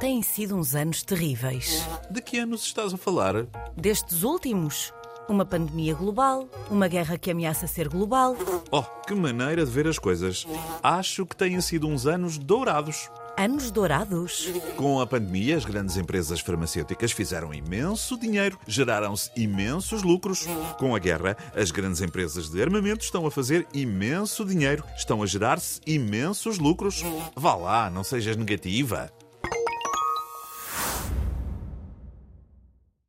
Têm sido uns anos terríveis. De que anos estás a falar? Destes últimos, uma pandemia global, uma guerra que ameaça ser global. Oh, que maneira de ver as coisas. Acho que têm sido uns anos dourados. Anos dourados. Com a pandemia, as grandes empresas farmacêuticas fizeram imenso dinheiro, geraram-se imensos lucros. Com a guerra, as grandes empresas de armamento estão a fazer imenso dinheiro, estão a gerar-se imensos lucros. Vá lá, não sejas negativa.